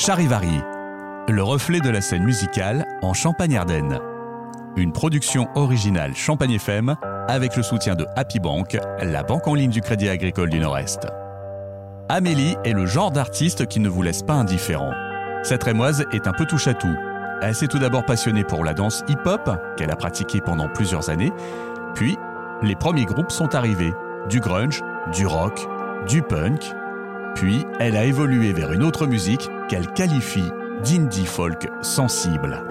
Charivari, le reflet de la scène musicale en Champagne-Ardenne. Une production originale Champagne FM avec le soutien de Happy Bank, la banque en ligne du Crédit Agricole du Nord-Est. Amélie est le genre d'artiste qui ne vous laisse pas indifférent. Cette rémoise est un peu touche à tout. Elle s'est tout d'abord passionnée pour la danse hip-hop, qu'elle a pratiquée pendant plusieurs années, puis les premiers groupes sont arrivés, du grunge, du rock, du punk, puis elle a évolué vers une autre musique qu'elle qualifie d'indie folk sensible.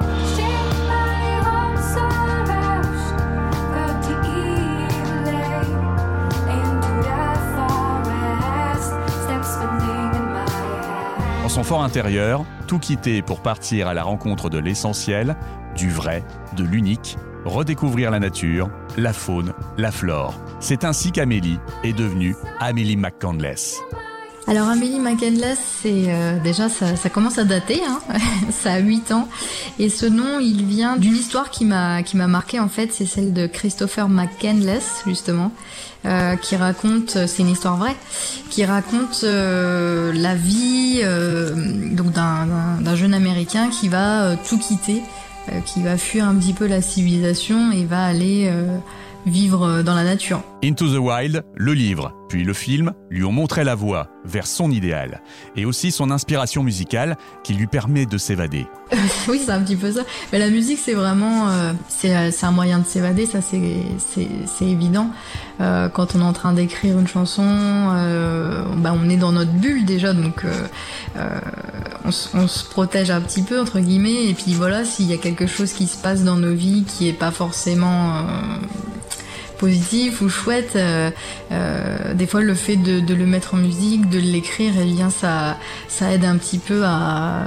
En son fort intérieur, tout quitter pour partir à la rencontre de l'essentiel, du vrai, de l'unique, redécouvrir la nature, la faune, la flore. C'est ainsi qu'Amélie est devenue Amélie McCandless. Alors Amélie McCandless, c'est euh, déjà ça, ça, commence à dater, hein. Ça a 8 ans, et ce nom il vient d'une histoire qui m'a qui m'a marqué en fait, c'est celle de Christopher McCandless justement, euh, qui raconte, c'est une histoire vraie, qui raconte euh, la vie euh, donc d'un jeune américain qui va euh, tout quitter, euh, qui va fuir un petit peu la civilisation et va aller vivre dans la nature. Into the Wild, le livre, puis le film lui ont montré la voie vers son idéal et aussi son inspiration musicale qui lui permet de s'évader. oui, c'est un petit peu ça. Mais la musique, c'est vraiment, euh, c'est un moyen de s'évader, ça c'est évident. Euh, quand on est en train d'écrire une chanson, euh, bah, on est dans notre bulle déjà, donc on, on, se protège un petit peu entre guillemets. Et puis voilà, s'il y a quelque chose qui se passe dans nos vies qui est pas forcément positif ou chouette, euh, euh, des fois le fait de, de, le mettre en musique, de l'écrire, eh bien ça, ça aide un petit peu à,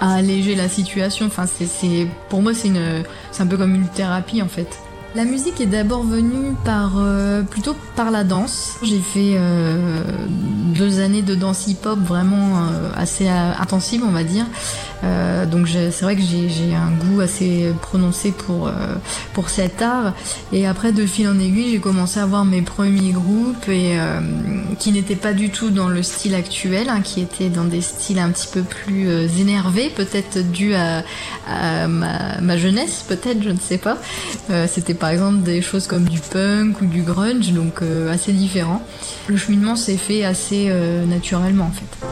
à alléger la situation. Enfin, c'est, pour moi c'est une, c'est un peu comme une thérapie en fait. La musique est d'abord venue par euh, plutôt par la danse. J'ai fait euh, deux années de danse hip-hop vraiment euh, assez intensive, on va dire. Donc c'est vrai que j'ai un goût assez prononcé pour pour cet art. Et après, de fil en aiguille, j'ai commencé à avoir mes premiers groupes et qui n'étaient pas du tout dans le style actuel, hein, qui étaient dans des styles un petit peu plus énervés, peut-être dû à, à ma, ma, jeunesse, peut-être, je ne sais pas. C'était par exemple des choses comme du punk ou du grunge, donc euh, assez différent. Le cheminement s'est fait assez euh, naturellement en fait.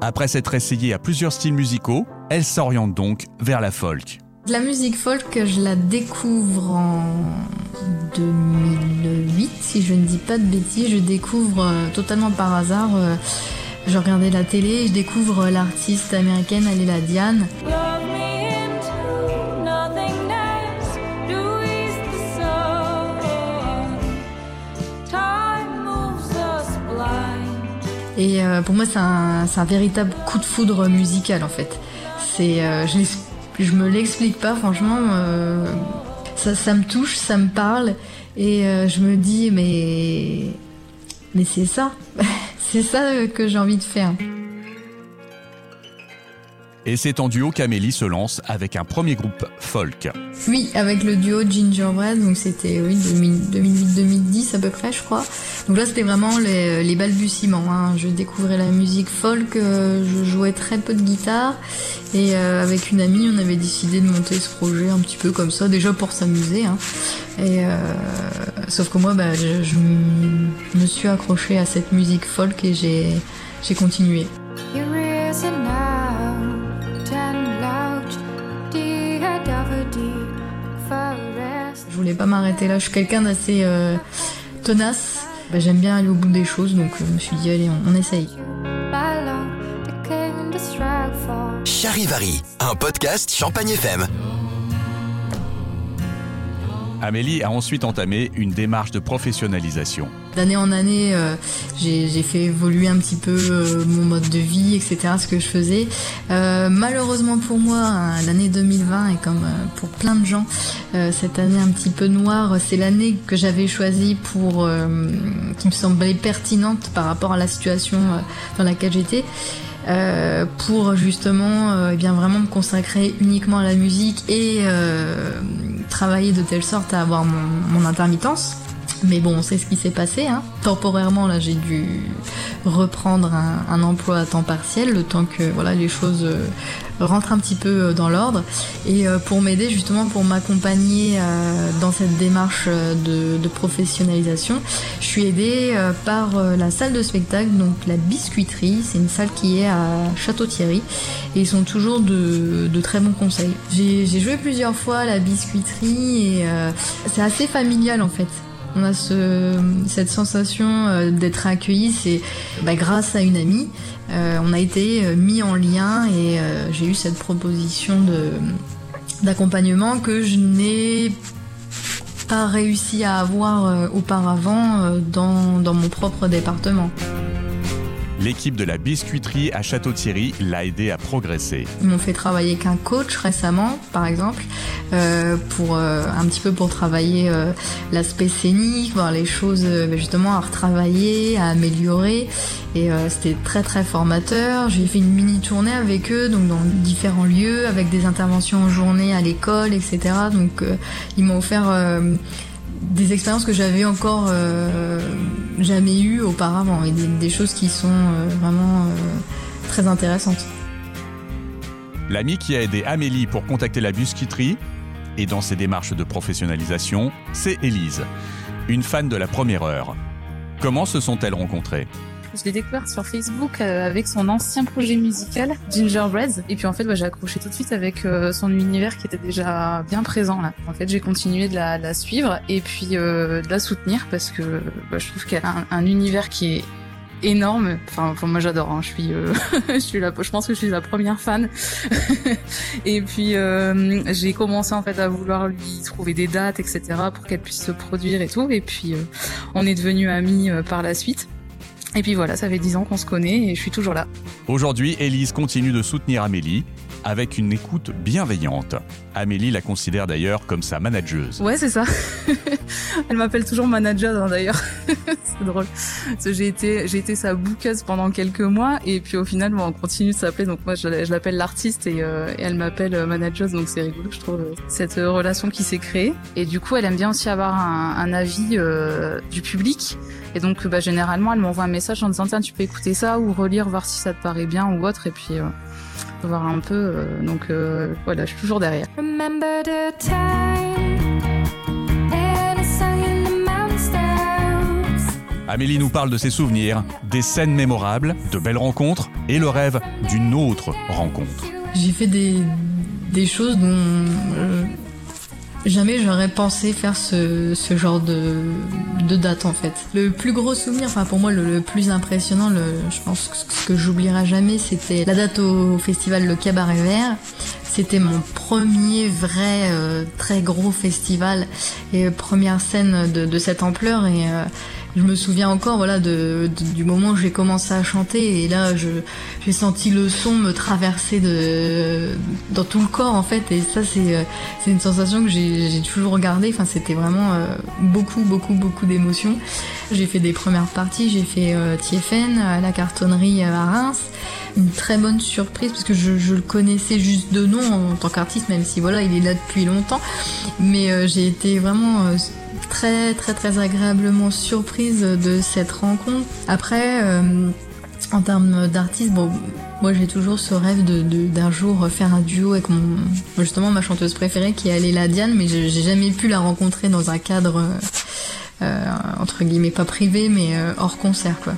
Après s'être essayée à plusieurs styles musicaux, elle s'oriente donc vers la folk. La musique folk, je la découvre en 2008, si je ne dis pas de bêtises. Je découvre euh, totalement par hasard. Euh, je regardais la télé et je découvre l'artiste américaine Aléla Diane. Et euh, pour moi, c'est un, un, véritable coup de foudre musical en fait. C'est, euh, je, je me l'explique pas, franchement. Euh, ça, ça me touche, ça me parle, et je me dis mais mais c'est ça, c'est ça que j'ai envie de faire. Et c'est en duo qu'Amélie se lance avec un premier groupe folk. Oui, avec le duo Gingerbread, donc c'était oui, 2008-2010 à peu près, je crois. Donc là, c'était vraiment les, les balbutiements. Hein. Je découvrais la musique folk, euh, je jouais très peu de guitare, et euh, avec une amie, on avait décidé de monter ce projet un petit peu comme ça, déjà pour s'amuser. Hein. Et euh, sauf que moi, bah, je, je me suis accrochée à cette musique folk et j'ai j'ai continué. Je voulais pas m'arrêter là. Je suis quelqu'un d'assez euh, tenace. Bah, J'aime bien aller au bout des choses, donc je me suis dit allez, on, on essaye. Charivari, un podcast Champagne FM. Amélie a ensuite entamé une démarche de professionnalisation. D'année en année, euh, j'ai fait évoluer un petit peu euh, mon mode de vie, etc., ce que je faisais. Euh, malheureusement pour moi, hein, l'année 2020 est comme pour plein de gens, cette année un petit peu noire, c'est l'année que j'avais choisie pour, qui me semblait pertinente par rapport à la situation dans laquelle j'étais. Pour justement eh bien vraiment me consacrer uniquement à la musique et travailler de telle sorte à avoir mon intermittence. Mais bon, c'est ce qui s'est passé. Hein. Temporairement, là, j'ai dû reprendre un, emploi à temps partiel, le temps que voilà les choses euh, rentrent un petit peu euh, dans l'ordre. Et euh, pour m'aider justement, pour m'accompagner dans cette démarche de, professionnalisation, je suis aidée par la salle de spectacle, donc la Biscuiterie. C'est une salle qui est à Château-Thierry et ils sont toujours de, de très bons conseils. J'ai joué plusieurs fois à la Biscuiterie et c'est assez familial en fait. On a ce, cette sensation euh, d'être accueilli, c'est bah, grâce à une amie. Euh, on a été euh, mis en lien et j'ai eu cette proposition d'accompagnement que je n'ai pas réussi à avoir auparavant dans mon propre département. L'équipe de la biscuiterie à Château-Thierry l'a aidé à progresser. Ils m'ont fait travailler avec un coach récemment, par exemple, euh, pour euh, un petit peu pour travailler euh, l'aspect scénique, voir les choses ben justement à retravailler, à améliorer. Et c'était très très formateur. J'ai fait une mini tournée avec eux, donc dans différents lieux, avec des interventions en journée à l'école, etc. Donc ils m'ont offert des expériences que j'avais encore euh, jamais eues auparavant et des, choses qui sont euh, vraiment euh, très intéressantes. L'ami qui a aidé Amélie pour contacter la busquiterie et dans ses démarches de professionnalisation, c'est Élise, une fan de la première heure. Comment se sont-elles rencontrées? Je l'ai découvert sur Facebook euh, avec son ancien projet musical, Gingerbread. Et puis en fait, bah, j'ai accroché tout de suite avec euh, son univers qui était déjà bien présent là. En fait, j'ai continué de la, suivre et puis euh, de la soutenir parce que bah, je trouve qu'elle a un, univers qui est énorme. Enfin, moi j'adore. Hein. Je suis, je suis la, je pense que je suis la première fan. et puis j'ai commencé en fait à vouloir lui trouver des dates, etc. pour qu'elle puisse se produire et tout. Et puis on est devenus amis par la suite. Et puis voilà, ça fait dix ans qu'on se connaît et je suis toujours là. Aujourd'hui, Élise continue de soutenir Amélie avec une écoute bienveillante. Amélie la considère d'ailleurs comme sa manageuse. Ouais, c'est ça. Elle m'appelle toujours manager hein, d'ailleurs. c'est drôle. J'ai été, j'ai été sa bouqueuse pendant quelques mois et puis au final, on continue de s'appeler. Donc moi, je, l'appelle l'artiste et, euh, elle m'appelle euh, manageuse. Donc c'est rigolo, je trouve, cette relation qui s'est créée. Et du coup, elle aime bien aussi avoir un, avis euh, du public. Et donc, bah, généralement, elle m'envoie un message en disant tiens, tu peux écouter ça ou relire, voir si ça te paraît bien ou autre. Et puis voir un peu. Euh, donc euh, voilà, je suis toujours derrière. Amélie nous parle de ses souvenirs, des scènes mémorables, de belles rencontres et le rêve d'une autre rencontre. J'ai fait des, des choses dont euh, Jamais j'aurais pensé faire ce, ce genre de, de, date en fait. Le plus gros souvenir, enfin pour moi le, plus impressionnant, le, je pense que ce que j'oublierai jamais, c'était la date au festival Le Cabaret Vert. C'était mon premier vrai euh, très gros festival et première scène de, de cette ampleur et euh, je me souviens encore voilà du moment où j'ai commencé à chanter et là j'ai senti le son me traverser dans tout le corps en fait. Et ça c'est euh, une sensation que j'ai toujours regardé enfin c'était vraiment euh, beaucoup beaucoup beaucoup d'émotions. J'ai fait des premières parties. J'ai fait euh, TFN à la cartonnerie à Reims. Une très bonne surprise parce que je, je le connaissais juste de nom en tant qu'artiste même si voilà il est là depuis longtemps. Mais j'ai été vraiment très très très agréablement surprise de cette rencontre. Après, euh, en termes d'artiste, bon, moi j'ai toujours ce rêve de d'un jour faire un duo avec justement ma chanteuse préférée qui est Aléla Diane, mais j'ai jamais pu la rencontrer dans un cadre euh, entre guillemets pas privé mais euh, hors concert quoi.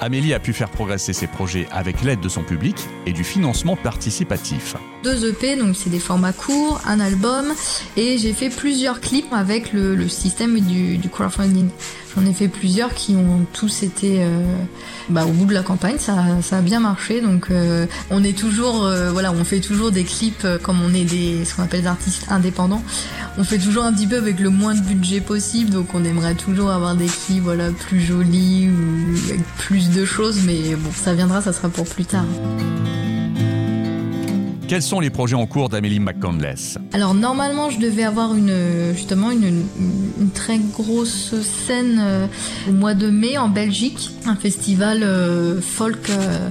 Amélie a pu faire progresser ses projets avec l'aide de son public et du financement participatif. Deux EP, donc c'est des formats courts, un album, et j'ai fait plusieurs clips avec le, système du, du crowdfunding. J'en ai fait plusieurs qui ont tous été euh, bah, au bout de la campagne, ça, a bien marché. Donc euh, on est toujours, euh, voilà, on fait toujours des clips comme on est des, ce qu'on appelle des artistes indépendants. On fait toujours un petit peu avec le moins de budget possible, donc on aimerait toujours avoir des clips, voilà, plus jolis ou avec plus de choses. Mais bon, ça viendra, ça sera pour plus tard. Quels sont les projets en cours d'Amélie McCandless Alors normalement je devais avoir une justement une, très grosse scène euh, au mois de mai en Belgique, un festival euh, folk euh,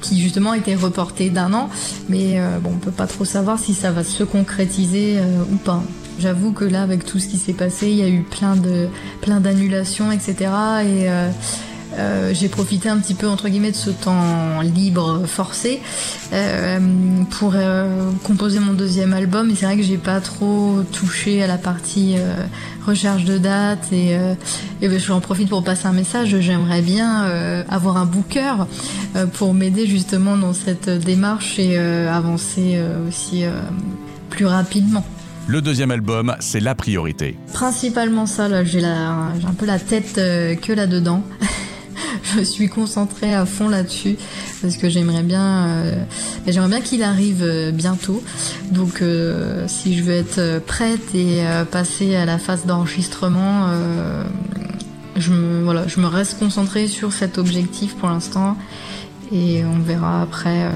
qui justement été reporté d'un an, mais bon on peut pas trop savoir si ça va se concrétiser ou pas. J'avoue que là, avec tout ce qui s'est passé, il y a eu plein de plein d'annulations, etc. Et euh, j'ai profité un petit peu entre guillemets de ce temps libre forcé euh, pour euh, composer mon deuxième album et c'est vrai que j'ai pas trop touché à la partie recherche de date et, et j'en profite pour passer un message j'aimerais bien avoir un booker pour m'aider justement dans cette démarche et avancer aussi plus rapidement le deuxième album, c'est la priorité. Principalement ça, là, j'ai un peu la tête que là-dedans. je suis concentrée à fond là-dessus parce que j'aimerais bien, euh, j'aimerais bien qu'il arrive euh, bientôt. Donc, euh, si je veux être prête et passer à la phase d'enregistrement, voilà, je me reste concentrée sur cet objectif pour l'instant et on verra après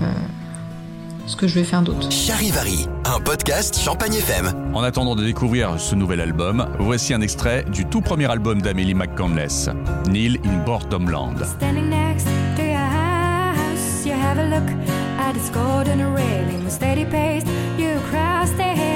ce que je vais faire d'autre. Charivari, un podcast Champagne FM. En attendant de découvrir ce nouvel album, voici un extrait du tout premier album d'Amélie McCandless, Neil in Boredomland. Standing next to your house, you have a look at its golden railing with steady pace. You cross the